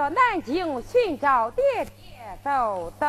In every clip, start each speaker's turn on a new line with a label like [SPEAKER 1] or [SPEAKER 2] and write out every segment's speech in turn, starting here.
[SPEAKER 1] 到南京寻找爹爹豆豆。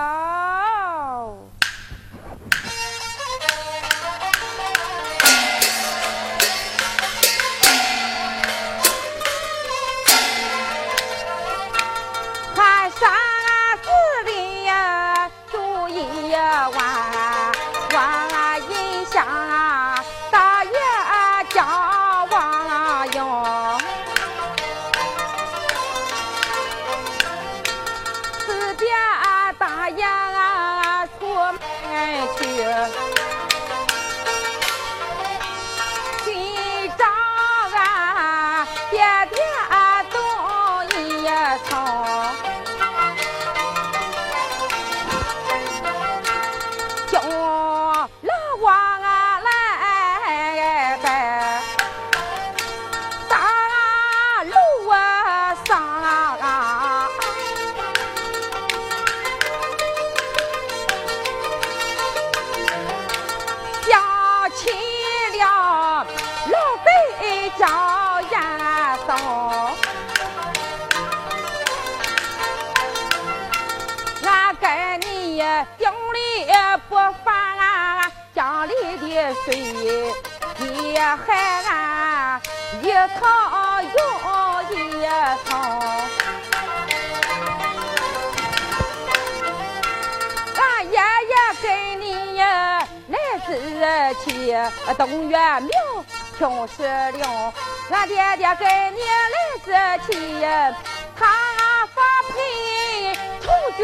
[SPEAKER 1] 水也海岸一趟又一趟，俺爷爷给你来自去东岳庙听石令，俺爹爹给你来自去他发配从军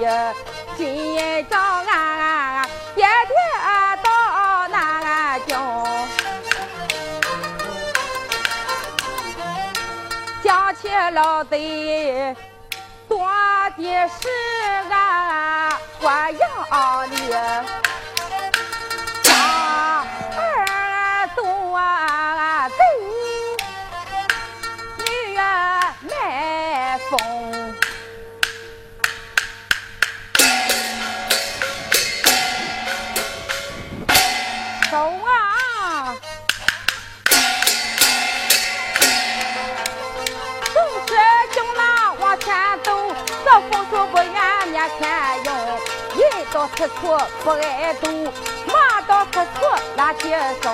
[SPEAKER 1] 呀，今朝俺爹爹到南京，讲起老贼多的是俺关阳里。钱用，人到此处不挨堵，马到此处拉接送。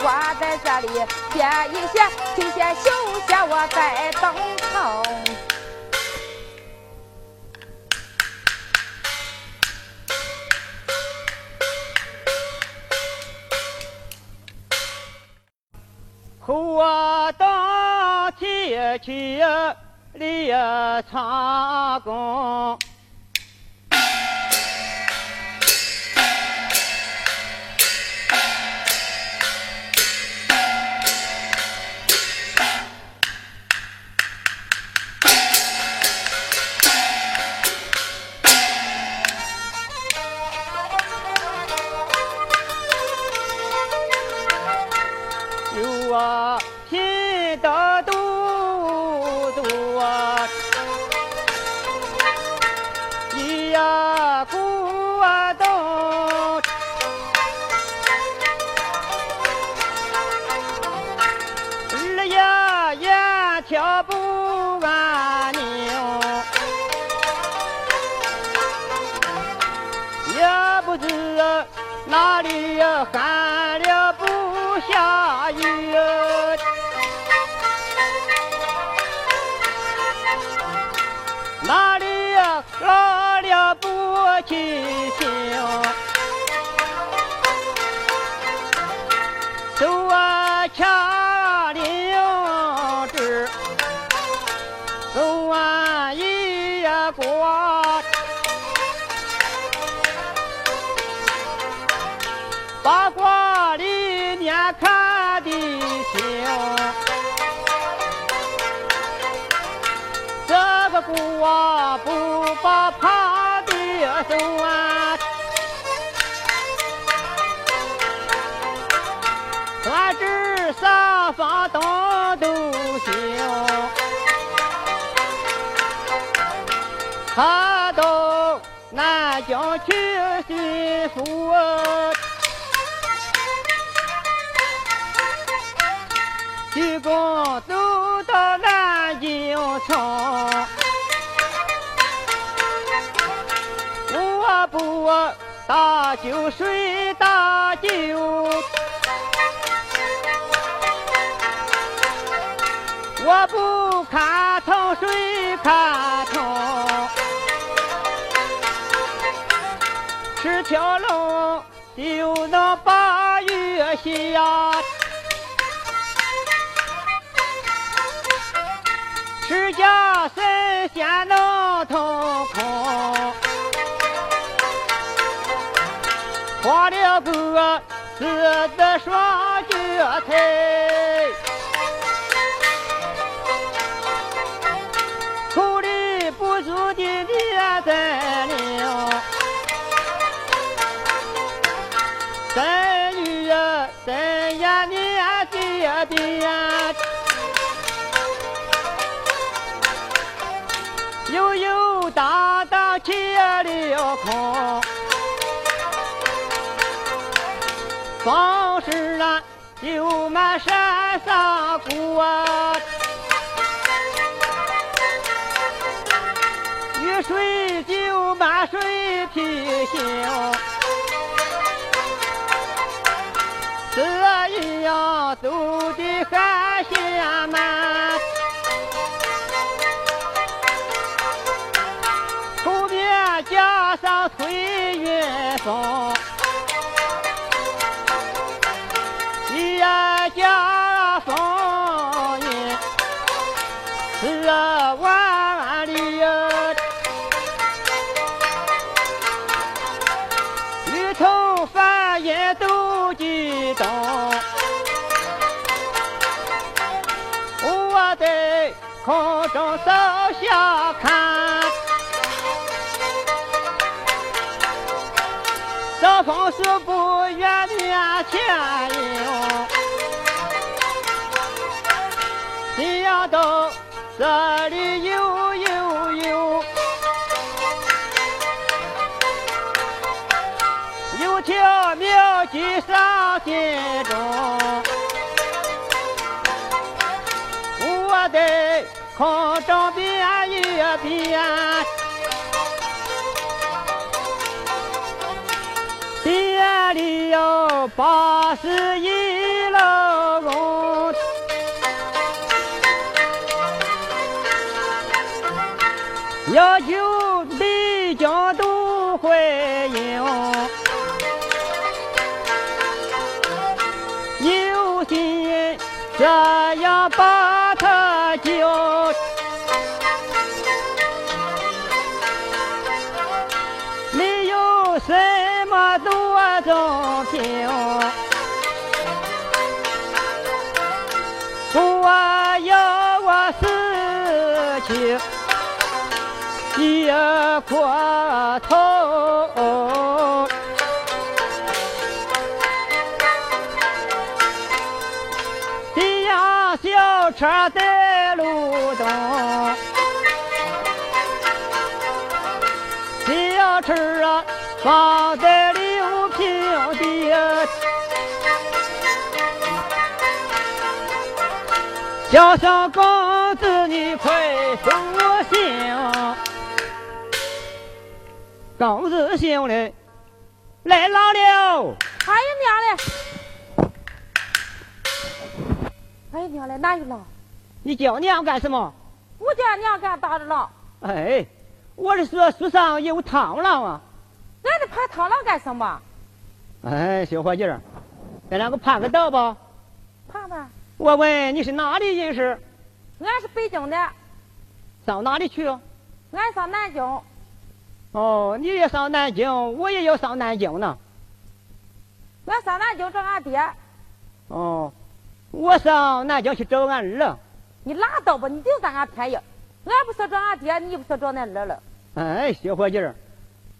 [SPEAKER 1] 我在这里歇一歇，休息休息，我在等候。
[SPEAKER 2] 活到天去立长功。他到南京去寻夫。鞠躬走到南京城，我不打酒谁打酒？我不看疼谁看疼？条龙就能把月下。十家神仙能腾空，画了个四字双脚腿，的遍。悠悠荡荡起了空，风势啊就满山上过，雨水就满水平行，走的汗血满，后面加上岁月松。风是不远面前迎，想到这里有有有，有条苗计上心中，我在空中边一边。里有八十一楼，要求北京都欢迎，有心人一块头，这样小车在路东，小车啊。放在六平地，叫声公子你快送行，公子行嘞，来老了。
[SPEAKER 1] 哎呀娘嘞！哎呀娘嘞，哪有狼？
[SPEAKER 2] 你叫娘干什么？
[SPEAKER 1] 我叫娘干打的狼。
[SPEAKER 2] 哎，我是说树上有螳螂啊。
[SPEAKER 1] 俺这爬螳螂干什么？
[SPEAKER 2] 哎，小伙计儿，咱两个攀个道吧。
[SPEAKER 1] 攀吧。
[SPEAKER 2] 我问你是哪里人士？
[SPEAKER 1] 俺是北京的。
[SPEAKER 2] 上哪里去？俺
[SPEAKER 1] 上南京。
[SPEAKER 2] 哦，你也上南京，我也要上南京呢。
[SPEAKER 1] 俺上南京找俺爹。
[SPEAKER 2] 哦，我上南京去找俺儿。
[SPEAKER 1] 你拉倒吧，你就占俺便宜。俺不说找俺爹，你不说找俺儿了。
[SPEAKER 2] 哎，小伙计儿。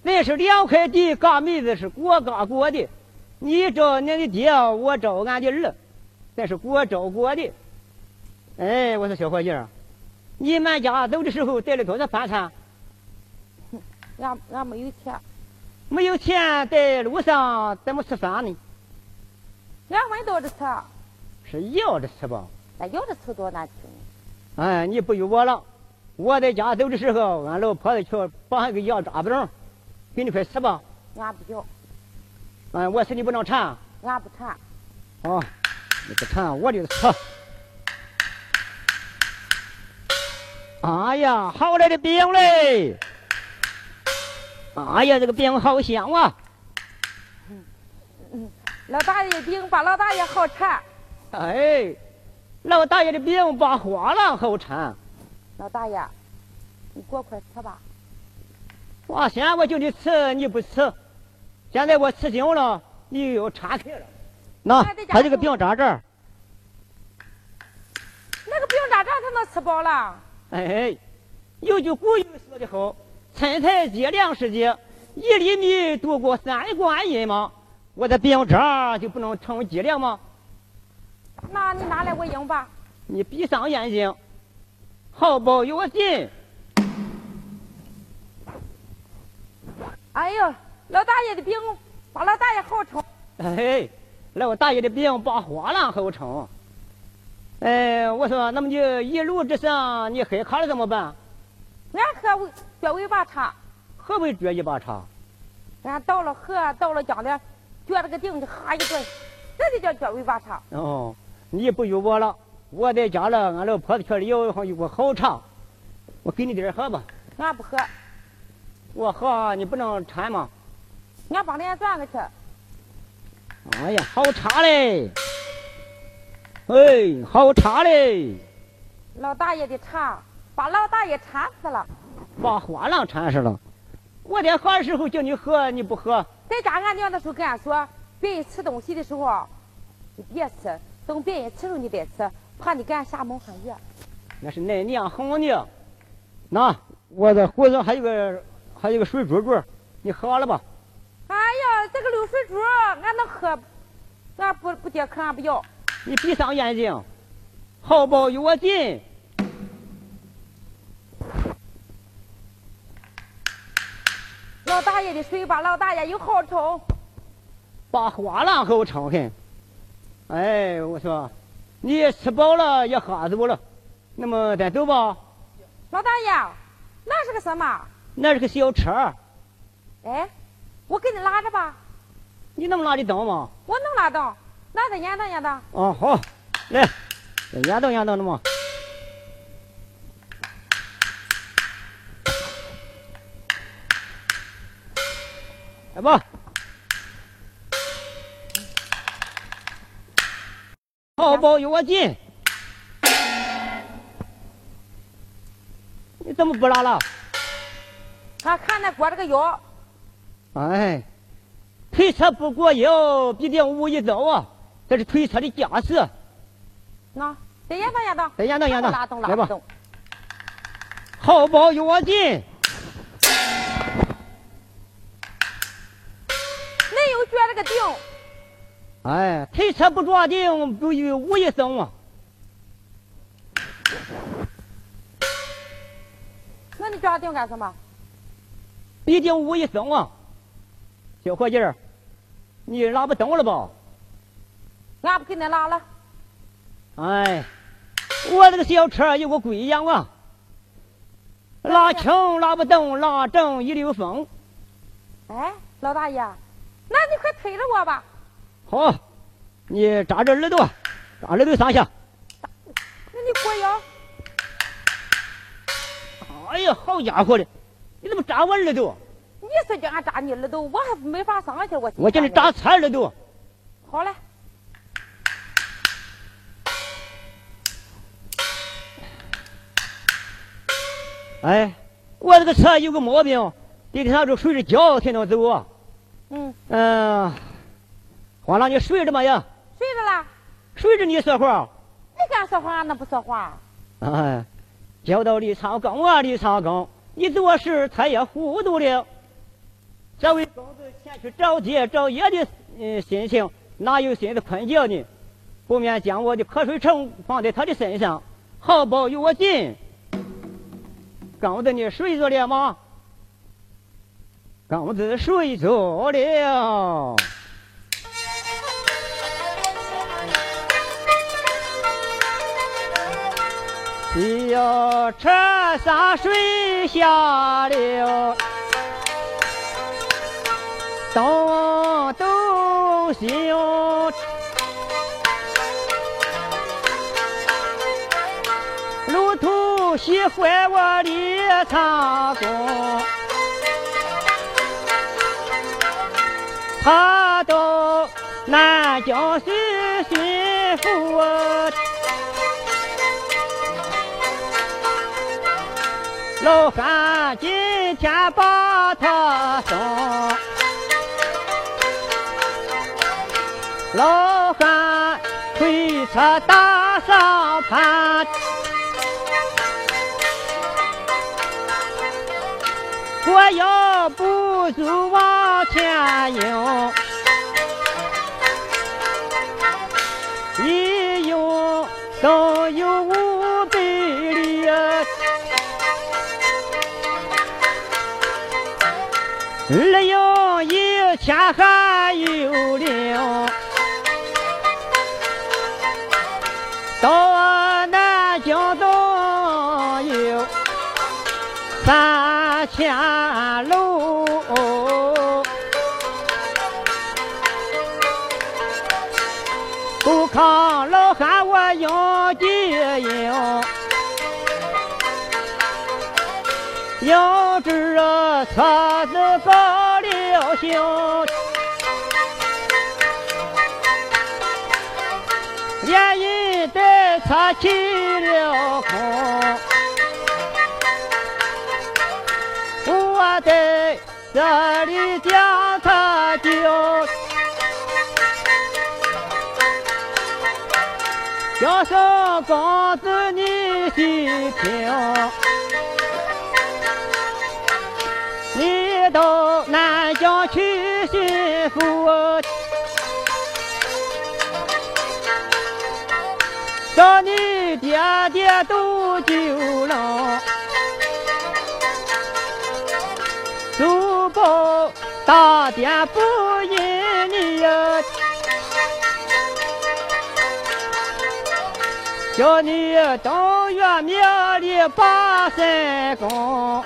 [SPEAKER 2] 那是两块地，嘎妹子是国嘎国的。你找你的爹，我找俺的儿，那是国找国的。哎，我说小伙计儿，你们家走的时候带了多少饭菜？
[SPEAKER 1] 俺俺没有钱，
[SPEAKER 2] 没有钱，在路上怎么吃饭呢？
[SPEAKER 1] 俺们倒着吃，
[SPEAKER 2] 是要着吃吧？
[SPEAKER 1] 那要着吃多难听。
[SPEAKER 2] 哎，你不与我了。我在家走的时候，俺老婆子去绑一个羊扎饼，给你块吃吧。
[SPEAKER 1] 俺不要。
[SPEAKER 2] 哎，我说你不能馋。
[SPEAKER 1] 俺不馋。
[SPEAKER 2] 哦，你不馋，我就吃。哎呀，好来的饼嘞！哎呀，这个饼好香
[SPEAKER 1] 啊！嗯嗯，老大爷的饼把老大爷好馋。
[SPEAKER 2] 哎，老大爷的饼把花郎好馋。
[SPEAKER 1] 老大爷，你过快吃吧。
[SPEAKER 2] 我先我叫你吃，你不吃。现在我吃惊了，你又岔开了。那他这个饼扎这儿。
[SPEAKER 1] 那个饼扎这儿，他能吃饱了。
[SPEAKER 2] 哎，有句古语说的好：“趁菜借粮食节，一厘米度过三观音嘛。”我的饼渣就不能成脊梁吗？
[SPEAKER 1] 那你拿来我用吧。
[SPEAKER 2] 你闭上眼睛，好保有劲。
[SPEAKER 1] 哎呦，老大爷的饼把老大爷好撑。
[SPEAKER 2] 哎，老大爷的饼把花郎好撑。哎，我说，那么你一路之上，你黑卡了怎么办？
[SPEAKER 1] 俺喝脚尾巴茶。
[SPEAKER 2] 何为脚尾巴茶？
[SPEAKER 1] 俺到了河，到了江里，撅了个腚就哈一顿，这就叫脚尾巴茶。
[SPEAKER 2] 哦，你不与我了，我在家了，俺老婆子里有有锅好茶，我给你点喝吧。
[SPEAKER 1] 俺不喝。
[SPEAKER 2] 我喝，你不能馋吗？
[SPEAKER 1] 俺帮脸转过去。
[SPEAKER 2] 哎呀，好茶嘞！哎，好茶嘞！
[SPEAKER 1] 老大爷的茶把老大爷馋死了，
[SPEAKER 2] 把花郎馋死了。我在喝的时候叫你喝，你不喝。
[SPEAKER 1] 在家俺娘那时候跟俺说，别人吃东西的时候你别吃，等别人吃了你再吃，怕你给俺下蒙汗药。
[SPEAKER 2] 那是恁娘哄你。那我的壶上还有个还有个水珠珠，你喝了吧。
[SPEAKER 1] 哎呀，这个流水珠俺能喝，俺不不解渴，俺不要。
[SPEAKER 2] 你闭上眼睛，好包与我紧。
[SPEAKER 1] 老大爷的水吧，老大爷有好冲，
[SPEAKER 2] 把花郎好冲很。哎，我说，你吃饱了也喝足了，那么咱走吧。
[SPEAKER 1] 老大爷，那是个什么？
[SPEAKER 2] 那是个小车。
[SPEAKER 1] 哎，我给你拉着吧。
[SPEAKER 2] 你能拉得动吗？
[SPEAKER 1] 我能拉动。那再演当演当。
[SPEAKER 2] 哦，好，来，演当演当的嘛。来吧，好包有我紧。你怎么不拉了？
[SPEAKER 1] 他看那裹着个腰。
[SPEAKER 2] 哎，推车不过腰，必定无一走啊。这是推车的架势。
[SPEAKER 1] 那再演当演当，
[SPEAKER 2] 再演当演当，
[SPEAKER 1] 拉动拉动。
[SPEAKER 2] 好包有我紧。哎，推车不着腚，不与无一声啊。
[SPEAKER 1] 那你抓腚干什么？
[SPEAKER 2] 毕竟无一声啊。小伙计儿，你拉不动了吧？
[SPEAKER 1] 俺不给你拉了。
[SPEAKER 2] 哎，我这个小车有个鬼样啊，拉轻拉不动，拉正一溜风。
[SPEAKER 1] 哎，老大爷，那你快推着我吧。
[SPEAKER 2] 好，你扎着耳朵，扎耳朵上下。
[SPEAKER 1] 那你过腰。
[SPEAKER 2] 哎呀，好家伙的，你怎么扎我耳朵？
[SPEAKER 1] 你是叫俺扎你耳朵，我还没法上去。我
[SPEAKER 2] 我叫你扎侧耳朵。
[SPEAKER 1] 好嘞。
[SPEAKER 2] 哎，我这个车有个毛病，得上就睡着觉才能走啊。嗯。嗯，黄浪，你睡着没呀？
[SPEAKER 1] 睡着了。
[SPEAKER 2] 睡着你说话？
[SPEAKER 1] 你敢说话，俺能不说话？
[SPEAKER 2] 哎，叫到李长庚啊，李长庚，你做事太也糊涂了。这位公子前去找爹找爷的嗯心情，哪有心思困觉呢？不免将我的瞌睡虫放在他的身上，好保佑我紧。公子，你睡着了吗？公子睡着了。小车上睡下了，东东西，路途喜欢我的长工，他到南疆去寻夫。老汉今天把他送，老汉推车打上盘，我要不住往前用，一用都有二用一千还有零，到南京都有三千路，不抗老汉我用几用。要知车子高了修，连人带车起了空，我在这里将他救，叫声公子你细听。到南疆去寻夫，找你爹爹都丢了，珠宝大殿不因你呀，叫你正月庙里把神功。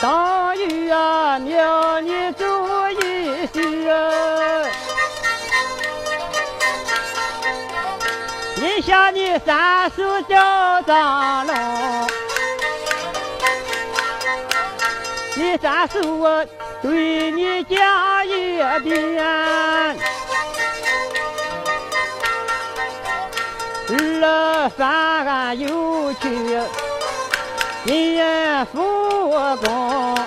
[SPEAKER 2] 当雨啊，庙你注意些！你想你三叔叫张龙，你三叔我对你讲一遍，二三俺又去。念佛功，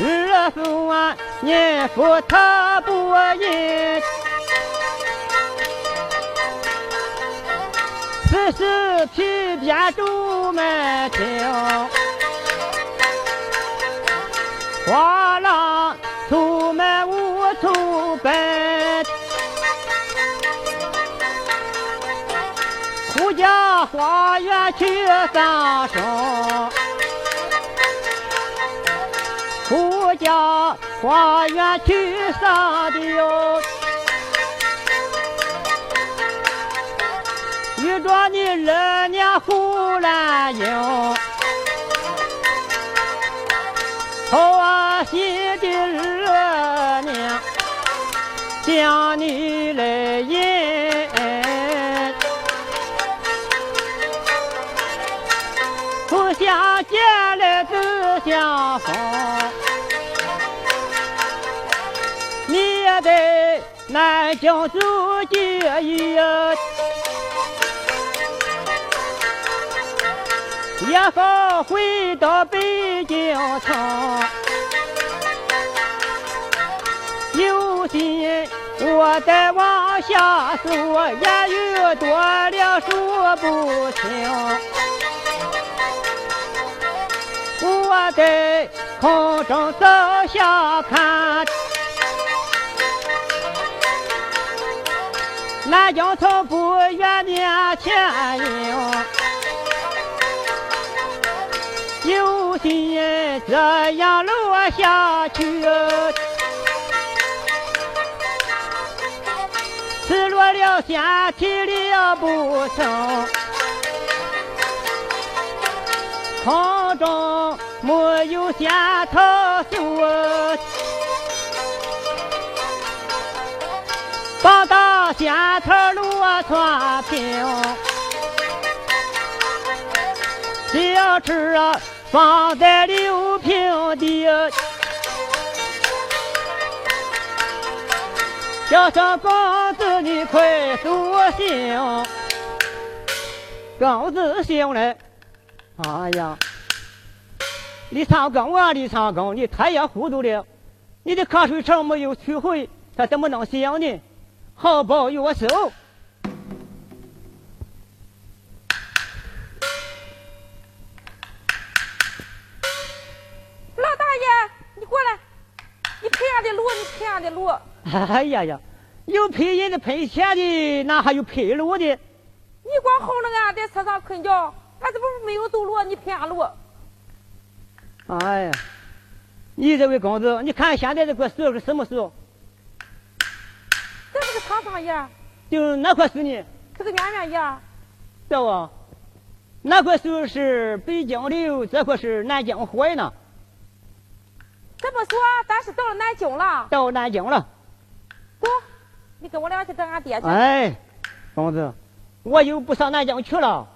[SPEAKER 2] 二佛啊，念佛他不应，此时皮鞭竹门听，花郎出门无处奔。花园去上升，胡家花园去上的哟。遇着你二娘胡兰英，好心的二娘将你来相见来自相逢，你也在南京住几日？也好回到北京城。有心我再往下说，言语多了说不清。我在空中走下看，南京从不远面前有，有心这样落下去。失落了先体力不成，空中没有线头树，放大线头落穿平，小车放在六平地。叫声公子，你快苏醒，公子醒来。哎呀，李长庚啊，李长庚，你太也糊涂了。你的瞌睡虫没有取回，他怎么能醒呢？好报我手。
[SPEAKER 1] 老大爷，你过来，你赔俺的路，你赔俺的路。
[SPEAKER 2] 哎呀呀，有赔人的赔钱的，哪还有赔路的？
[SPEAKER 1] 你光哄着俺在车上困觉，俺这不是没有走路，你赔俺路。
[SPEAKER 2] 哎呀，你这位公子，你看现在这块树是什么树？
[SPEAKER 1] 这是个长桑叶。
[SPEAKER 2] 就哪块树呢？
[SPEAKER 1] 这个圆圆叶。
[SPEAKER 2] 对不？那块树是北京柳，这块是南京槐呢。
[SPEAKER 1] 这么说，咱是到了南京了。
[SPEAKER 2] 到南京了。
[SPEAKER 1] 走，你跟我俩去找俺爹去。
[SPEAKER 2] 哎，公子，我又不上南京去了。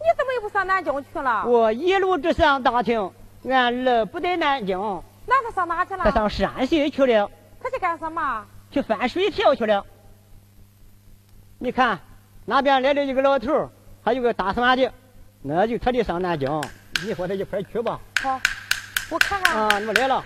[SPEAKER 1] 你怎么又不上南京去了？
[SPEAKER 2] 我一路直上大厅，俺儿不在南京。
[SPEAKER 1] 那他上哪去了？
[SPEAKER 2] 他上山西去了。
[SPEAKER 1] 他去干什么？
[SPEAKER 2] 去翻水漂去了。你看，那边来了一个老头，还有个打算的，那就他得上南京。你和他一块去吧。
[SPEAKER 1] 好，我看看。
[SPEAKER 2] 啊，你们来了。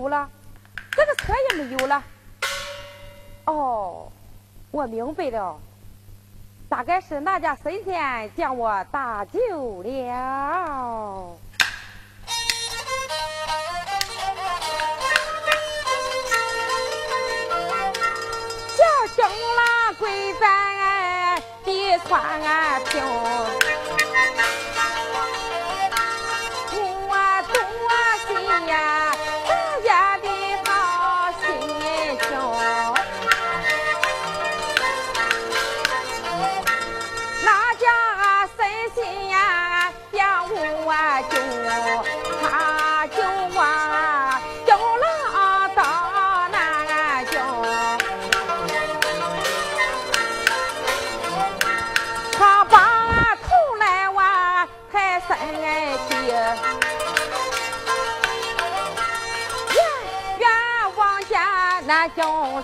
[SPEAKER 1] 有了，这个车也没有了。哦，我明白了，大概是那家神仙将我搭救了。小兄郎跪在地穿平。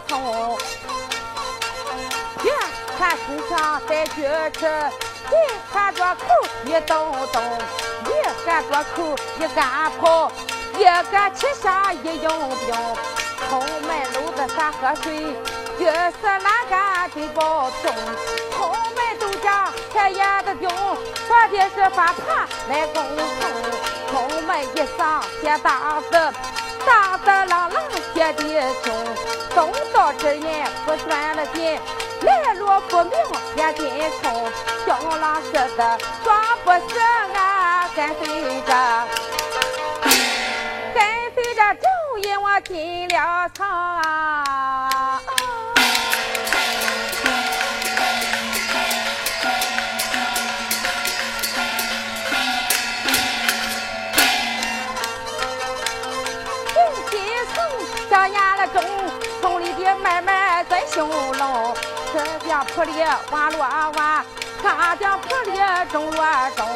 [SPEAKER 1] 交通，眼看身上带锯齿，一看着口一动动，一看着口一干跑，一个气上一用兵，空门楼子上喝水，就是哪干得保重，空门都家开眼的兵，说的是发盘来攻城，空门一上写大字。大的郎朗写的凶，东道之人不算了紧，来路不明也心冲。小郎说的装不死俺跟随着，跟随着正因我进了城。修楼，这家铺里瓦落瓦，他家铺里种落种，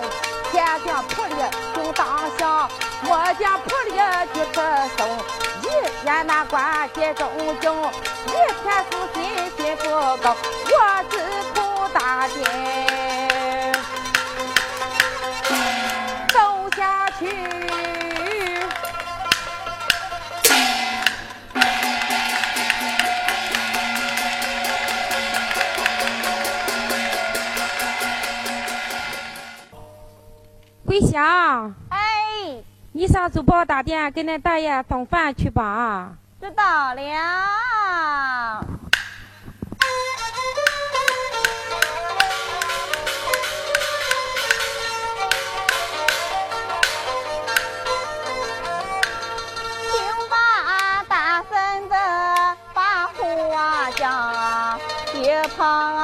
[SPEAKER 1] 前家铺里就当响，我家铺里就吃松。一天难关心中经，一天夫心心不高，我只图大金香，
[SPEAKER 3] 哎，
[SPEAKER 1] 你上珠宝大店给恁大爷送饭去吧。
[SPEAKER 3] 知道了。听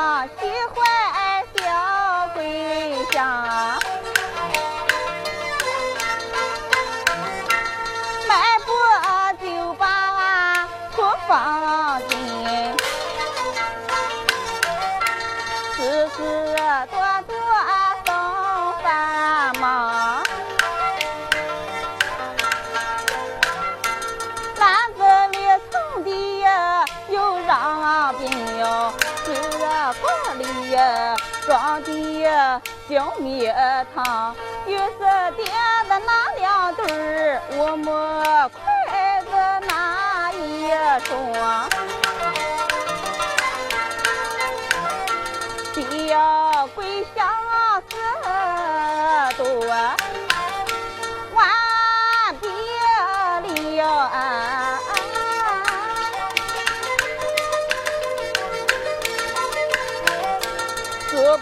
[SPEAKER 3] 装的小米汤，玉色点的那两对儿，我摸筷子那一双。的呀，桂香是多，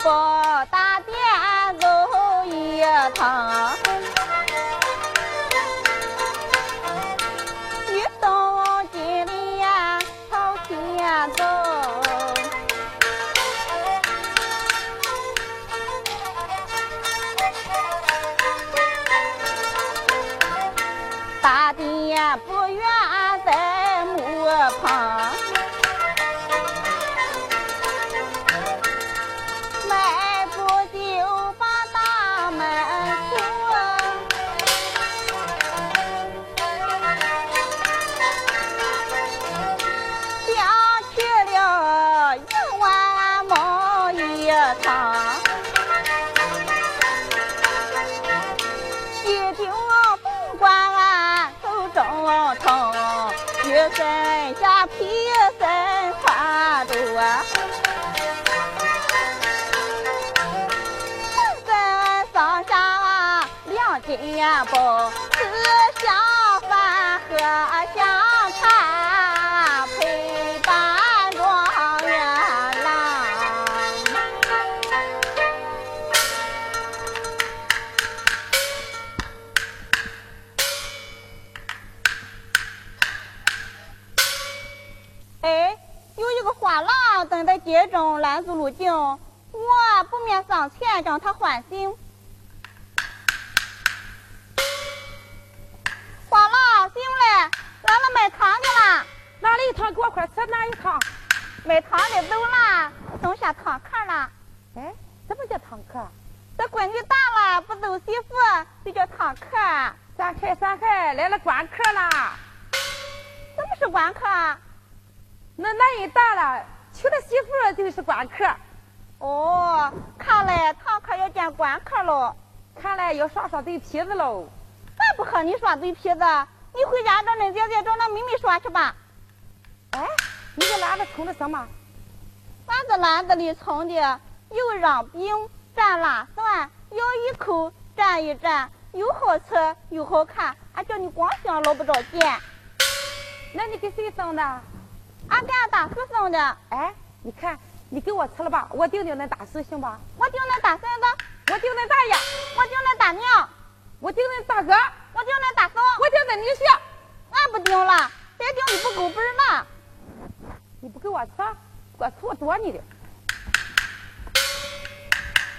[SPEAKER 3] 包打点走一趟身下披身穿着，身上下两斤包，吃香街中拦住路径，我不免上前将他唤醒。花郎醒来，来了卖糖的啦，
[SPEAKER 1] 哪里一糖给我快吃哪一糖？
[SPEAKER 3] 卖糖的走了，剩下糖壳了。
[SPEAKER 1] 哎，什么叫糖客？
[SPEAKER 3] 这闺女大了，不走媳妇，就叫堂客。
[SPEAKER 1] 散开散开，来了官客啦！
[SPEAKER 3] 什么是官客？
[SPEAKER 1] 那男人大了，娶了媳妇就是官客，
[SPEAKER 3] 哦，看来堂客要见官客喽。
[SPEAKER 1] 看来要耍耍嘴皮子喽。
[SPEAKER 3] 俺不和你耍嘴皮子，你回家找恁姐姐找那妹妹耍去吧。
[SPEAKER 1] 哎，你这篮子盛的什么？
[SPEAKER 3] 俺这篮子里盛的有瓤饼蘸辣蒜，咬一口蘸一蘸，又好吃又好看。俺叫你光想捞不着钱。
[SPEAKER 1] 那你给谁送的？
[SPEAKER 3] 俺给俺大叔送的，
[SPEAKER 1] 哎，你看，你给我吃了吧，我顶顶恁大叔行吧？
[SPEAKER 3] 我顶恁大孙子，
[SPEAKER 1] 我顶恁大爷，
[SPEAKER 3] 我顶恁大娘，
[SPEAKER 1] 我顶恁大哥，
[SPEAKER 3] 我顶恁大嫂，
[SPEAKER 1] 我顶恁女婿。
[SPEAKER 3] 俺不顶了，再顶就不够本了。
[SPEAKER 1] 你不给我吃，我错多你的。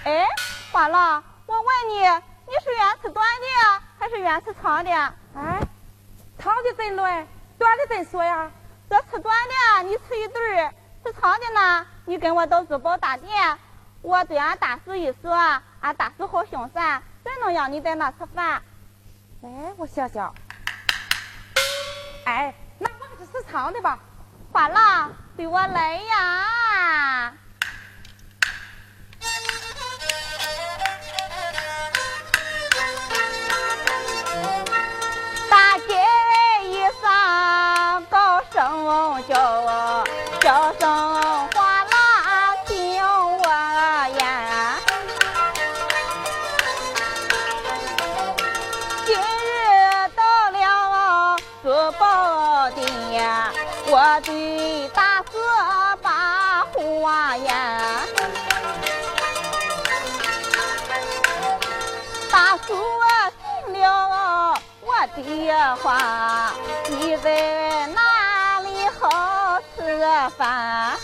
[SPEAKER 3] 哎，花郎，我问你，你是愿吃短的还是愿吃长的？
[SPEAKER 1] 哎，长的怎论，短的怎说呀？
[SPEAKER 3] 这吃短的你吃一顿儿，吃长的呢，你跟我到珠宝大店，我对俺大叔一说，俺大叔好凶残，怎能让你在那吃饭？
[SPEAKER 1] 哎，我想想。哎，那我还是吃长的吧。
[SPEAKER 3] 花郎，对我来呀！话，你在哪里好吃饭？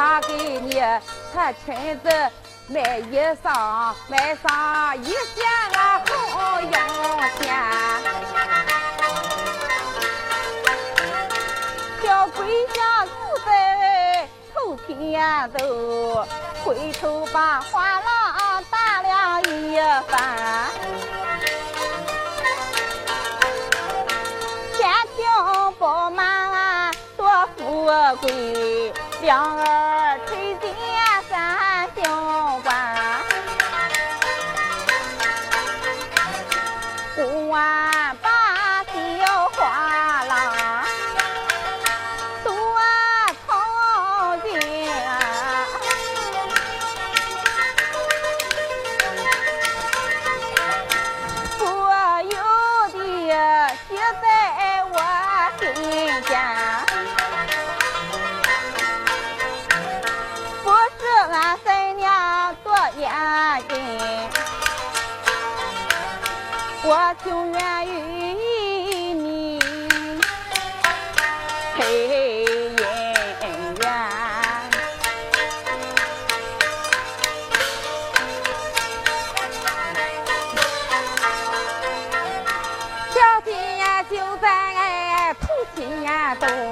[SPEAKER 1] 他，给你穿裙子、买衣裳、买上一件啊好用钱。
[SPEAKER 3] 小闺家住在头天头，回头把花郎打了一番。天庭饱满多富贵，香儿。
[SPEAKER 1] 都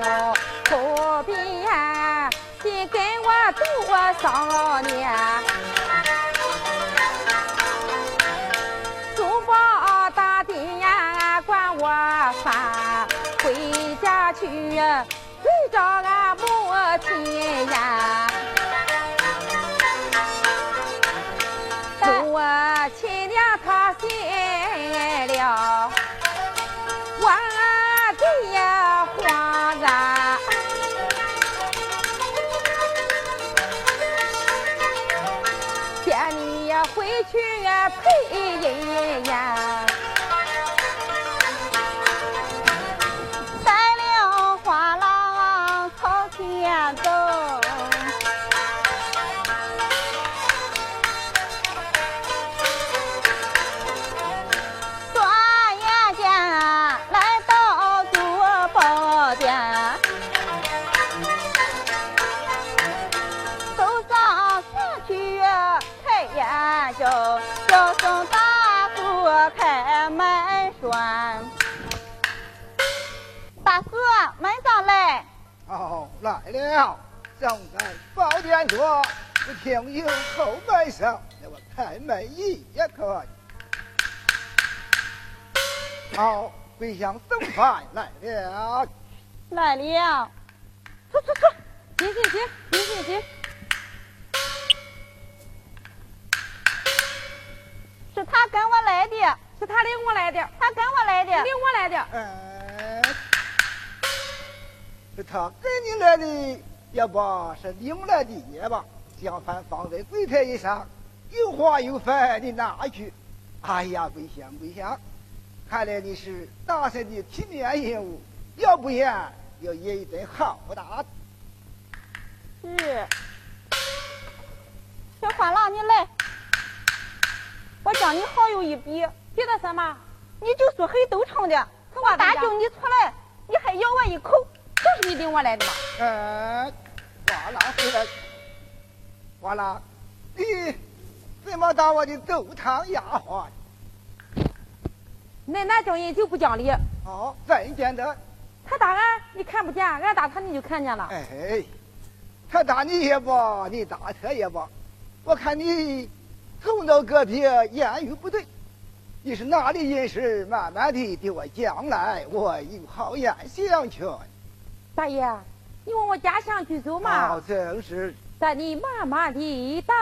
[SPEAKER 1] 了，
[SPEAKER 4] 正在宝殿坐，不听有后门声，那我开门一看。好，归乡送饭来了。
[SPEAKER 3] 来了，
[SPEAKER 1] 走走走，进进进，进进进。
[SPEAKER 3] 是他跟我来的，
[SPEAKER 1] 是他领我来的，
[SPEAKER 3] 他跟我来的。
[SPEAKER 1] 领我来的。
[SPEAKER 4] 哎，是是他跟你来的，也罢是领来的也罢，将饭放在柜台以上，有花有饭，你拿去。哎呀，桂香桂香，看来你是大神的体面人物，要不然要演一顿好打。
[SPEAKER 3] 是，小花郎，你来，我教你好有一笔，
[SPEAKER 1] 别的什么？
[SPEAKER 3] 你就说很都成的，我搭救你出来，你还咬我一口，
[SPEAKER 1] 就是你领我来的嘛。
[SPEAKER 4] 呃，花郎回来，花郎，你怎么打我的走堂丫鬟？
[SPEAKER 1] 那那叫人就不讲理。
[SPEAKER 4] 哦，真见得？
[SPEAKER 1] 他打俺，你看不见；俺打他，你就看见了。
[SPEAKER 4] 哎，他打你也罢，你打他也罢，我看你头脑隔壁言语不对，你是哪里人士？慢慢的对我讲来，我有好言相劝。
[SPEAKER 1] 大爷，你问我家乡去走嘛？
[SPEAKER 4] 好，正是。
[SPEAKER 1] 等你慢慢的到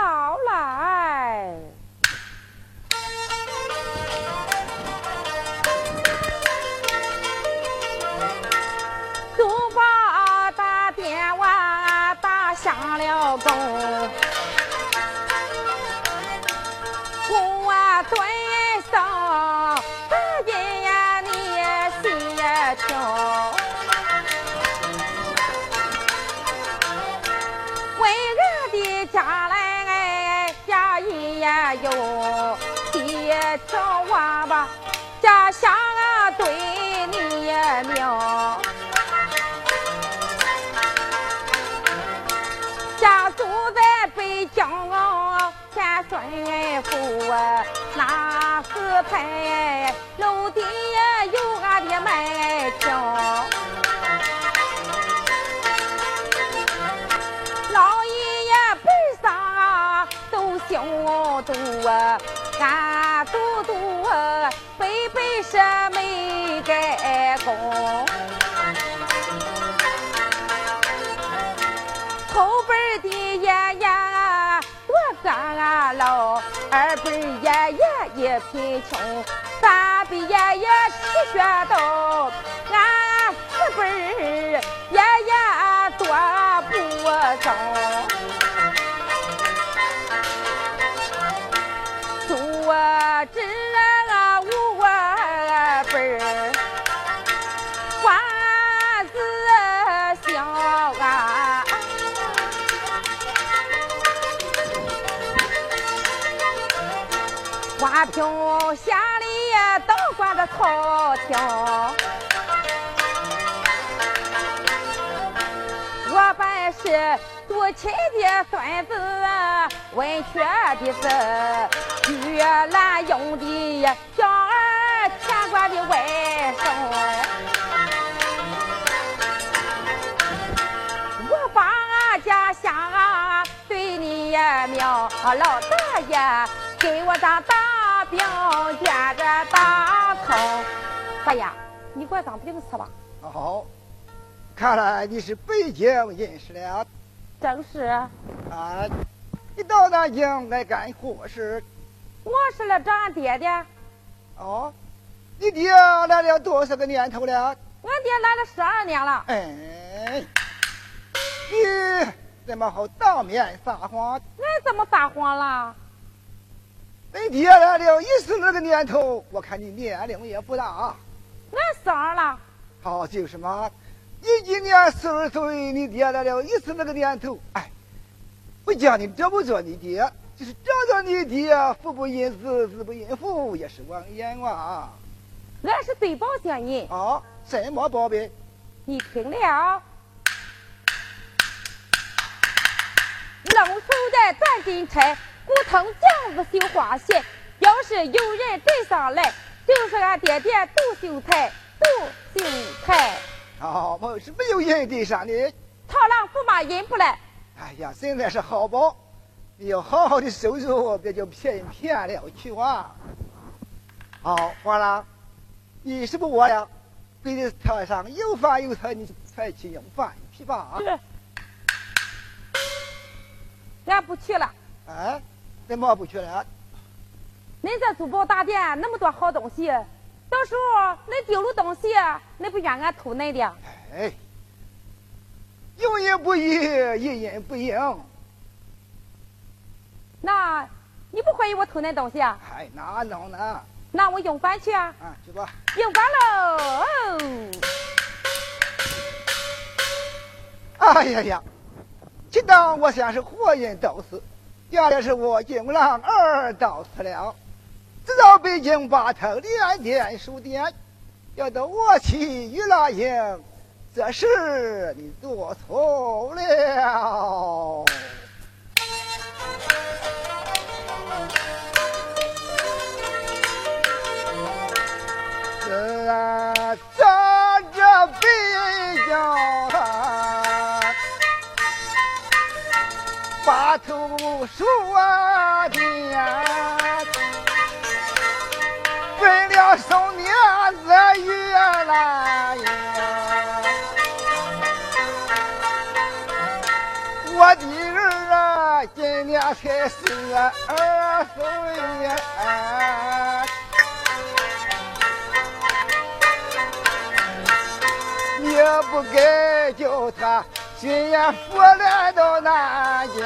[SPEAKER 1] 来。都把大电话打响了工。我，那四排楼底有俺的麦条，老爷爷背上都小肚啊，俺肚肚啊背背是没盖公。老二辈爷爷也贫穷，三辈爷爷吃学道，俺四辈爷爷多不争。平县里都管着朝廷，我本是杜亲的孙子，文学的是玉兰用的小儿牵挂的外甥，我把俺家乡对你苗老大爷给我张大。兵见着大头，大爷，你给我当兵吃吧。
[SPEAKER 4] 好，看来你是北京人士了。
[SPEAKER 1] 正是。
[SPEAKER 4] 啊，你到南京来干何事？
[SPEAKER 1] 我是来找俺爹的。
[SPEAKER 4] 哦，你爹来了多少个年头了？俺
[SPEAKER 1] 爹来了十二年了。
[SPEAKER 4] 哎，你怎么好当面撒谎？俺
[SPEAKER 1] 怎么撒谎了？
[SPEAKER 4] 你爹来了，一是那个年头，我看你年龄也不大。
[SPEAKER 1] 俺四二了。
[SPEAKER 4] 好，就是嘛。你今年四十岁，你爹来了，一是那个年头。哎，我叫你找不着你爹，就是找着你爹，父不因子，子不因父，也是枉言啊。
[SPEAKER 1] 俺是最宝县人。
[SPEAKER 4] 啊，什么宝贝？
[SPEAKER 1] 你听了。龙首的转金钗。古藤匠子绣花鞋，要是有人对上来，就是俺爹爹杜秀才，杜秀才。
[SPEAKER 4] 哦，我是没有人对上的。
[SPEAKER 1] 螳螂驸马引不来。
[SPEAKER 4] 哎呀，现在是好宝，你要好好的收拾，别叫骗人骗了去啊。好，花郎，你是不我呀？给你车上有饭有菜，你才去用饭去吧。
[SPEAKER 1] 是。俺不去了。
[SPEAKER 4] 哎。怎么不去了？
[SPEAKER 1] 恁这珠宝大店那么多好东西，到时候恁丢了东西，恁不怨俺偷恁的？
[SPEAKER 4] 哎，有人不义，一人不应。
[SPEAKER 1] 那，你不怀疑我偷恁东西啊？
[SPEAKER 4] 哎，哪能呢？
[SPEAKER 1] 那我用饭去啊！
[SPEAKER 4] 啊，去吧。
[SPEAKER 1] 用饭喽！
[SPEAKER 4] 哎呀呀，就当我像是活人都是。原来是我金郎儿到此了，知道北京八头连店书店，要到我去玉兰营，这事你做错了。是啊，咱这北京。把头说的呀，要送你二月来呀！我的儿啊，今年才十二岁呀！你不该叫他巡演赴来到南京，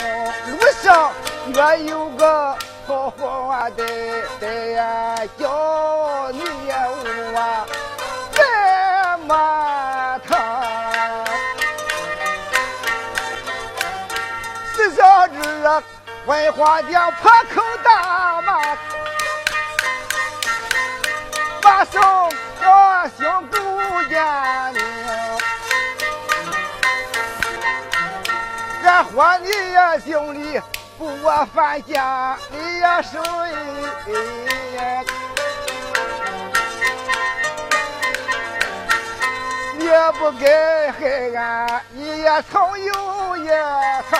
[SPEAKER 4] 路上我有个。好好的的呀，叫你呀我白马他，是小子啊，文化店破口大骂，把手我兄姑家里，俺活你呀兄弟。不我犯家里呀水，也不该害俺你也曾有一草。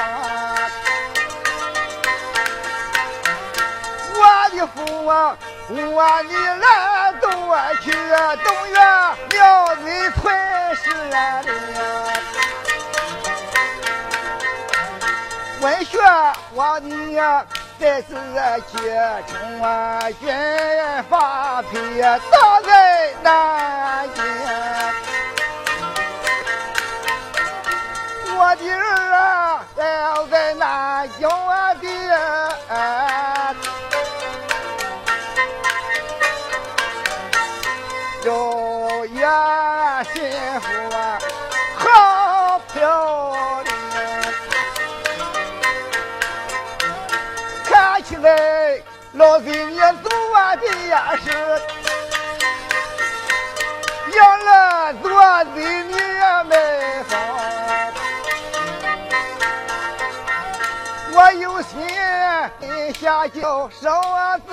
[SPEAKER 4] 我的父王，我你来东去啊东岳庙里村是的。文学王你呀，在是结成啊军发配打在南京。我的儿啊，要在南京的，有呀幸福啊，这也是杨二做的，你也没好。我有心下脚烧子，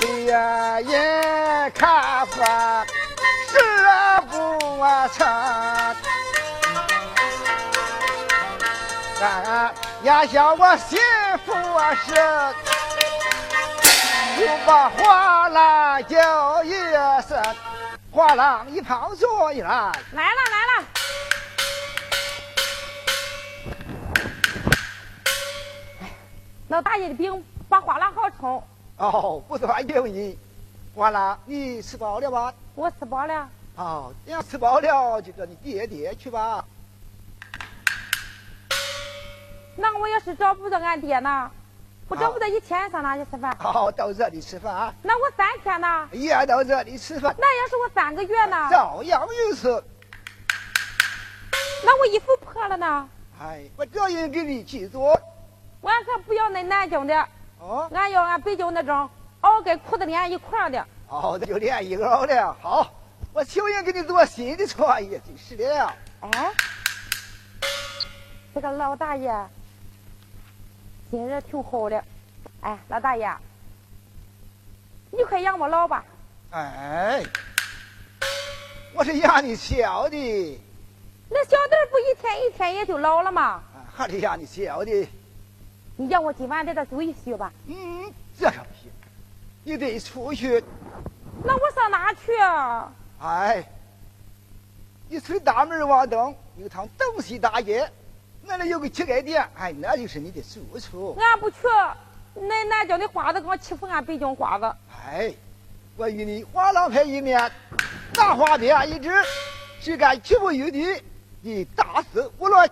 [SPEAKER 4] 别人看破是不成。俺眼想我心腹是，又把花篮叫一声，花郎一旁坐一来，来了
[SPEAKER 1] 来了。老大爷的病把花郎好冲。
[SPEAKER 4] 哦，不算应你，花郎，你吃饱了吧？
[SPEAKER 1] 我吃饱了。
[SPEAKER 4] 哦，你要吃饱了，就叫你爹爹去吧。
[SPEAKER 1] 那我要是找不着俺爹呢？我找不着一天上哪去吃饭？
[SPEAKER 4] 好，到这里吃饭啊。
[SPEAKER 1] 那我三天呢？
[SPEAKER 4] 也到这里吃饭。
[SPEAKER 1] 那要是我三个月呢？
[SPEAKER 4] 照样如此。
[SPEAKER 1] 那我衣服破了呢？
[SPEAKER 4] 哎，我照样给你去做。
[SPEAKER 1] 我可不要那南京的。
[SPEAKER 4] 哦。
[SPEAKER 1] 俺要俺北京那种袄跟裤子连一块的。
[SPEAKER 4] 哦，那就连一袄的。好，我照样给你做新的穿衣。是的。
[SPEAKER 1] 哎，这个老大爷。今日挺好的，哎，老大爷，你快养我老吧。
[SPEAKER 4] 哎，我是养你小的。
[SPEAKER 1] 那小的不一天一天也就老了吗？
[SPEAKER 4] 还得养你小的。
[SPEAKER 1] 你让我今晚在这住一宿吧。
[SPEAKER 4] 嗯，这可不行，你得出去。
[SPEAKER 1] 那我上哪去啊？
[SPEAKER 4] 哎，你村大门往东，有趟东西大街。那里有个乞丐店，哎，那就是你的住处。
[SPEAKER 1] 俺不去，那南京的花子光欺负俺北京花子。
[SPEAKER 4] 哎，我与你花郎派一面，大花边一支，谁敢欺负玉帝，你打死无论。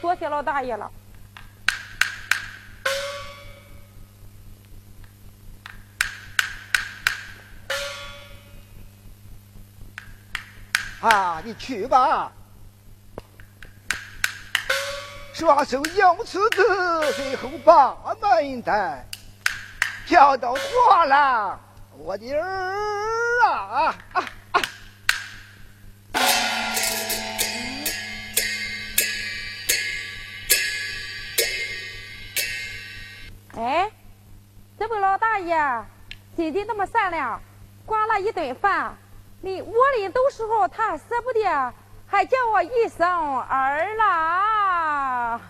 [SPEAKER 1] 多谢老大爷了。
[SPEAKER 4] 啊，你去吧。双手摇出子，随后把门带，叫到花郎，我的儿啊啊啊！
[SPEAKER 1] 哎，这位老大爷心地那么善良，管了一顿饭，你我临走时候他舍不得。还叫我一声儿郎！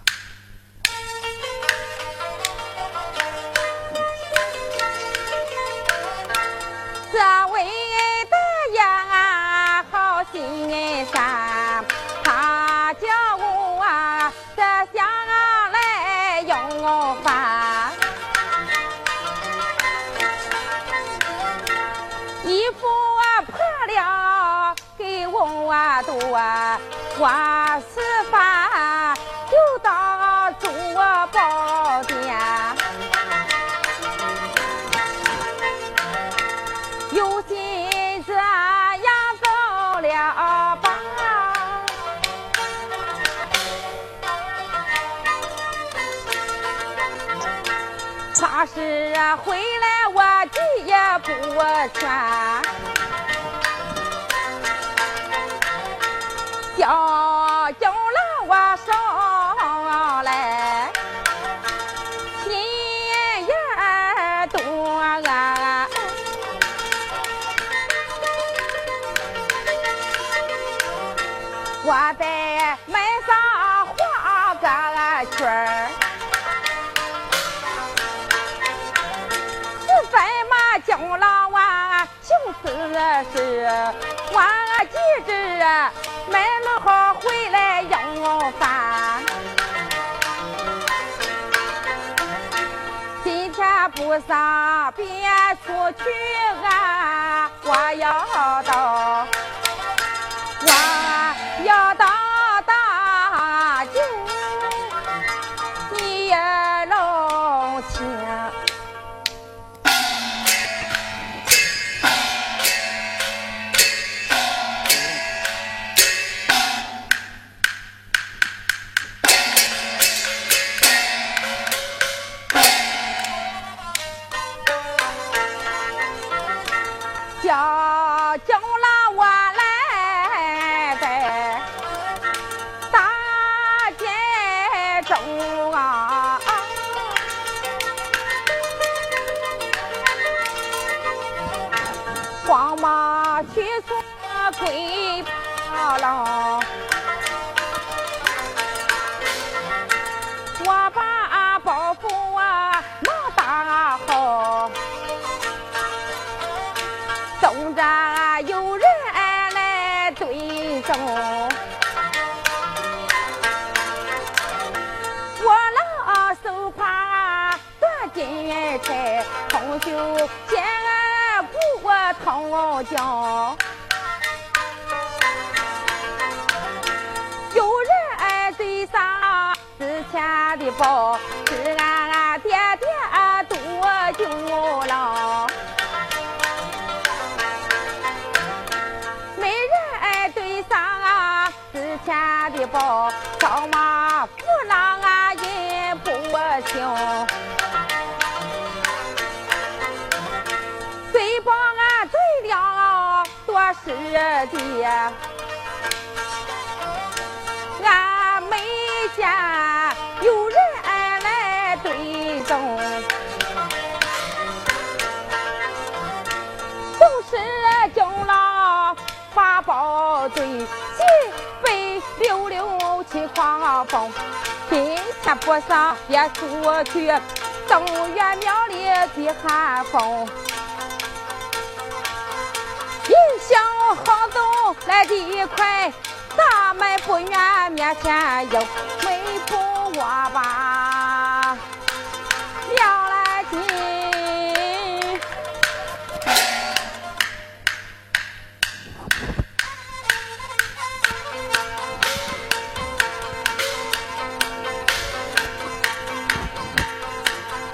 [SPEAKER 1] 我吃饭就到珠宝店，有心这样走了吧。怕是回来我的也不全，这是我记着买了好回来要饭。今天不上别出去啊，我要到，有人爱对上之前的包，是俺俺爹爹多久了？没人爱对上啊之前的包，扫马扶郎啊也不行。时的，俺没见有人来对中。总是叫了八宝队，西北溜溜去狂风。今天不上别出去，东岳庙里的寒风。人想好走来得快，咱们不远面前有美不我吧，亮了金。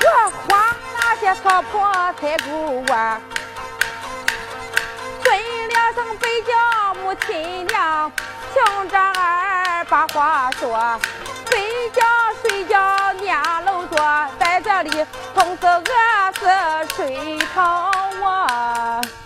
[SPEAKER 1] 我花那些草坡才够啊，了声北叫母亲娘，听着儿把话说，睡觉睡觉念楼坐，在这里同是饿死睡疼我。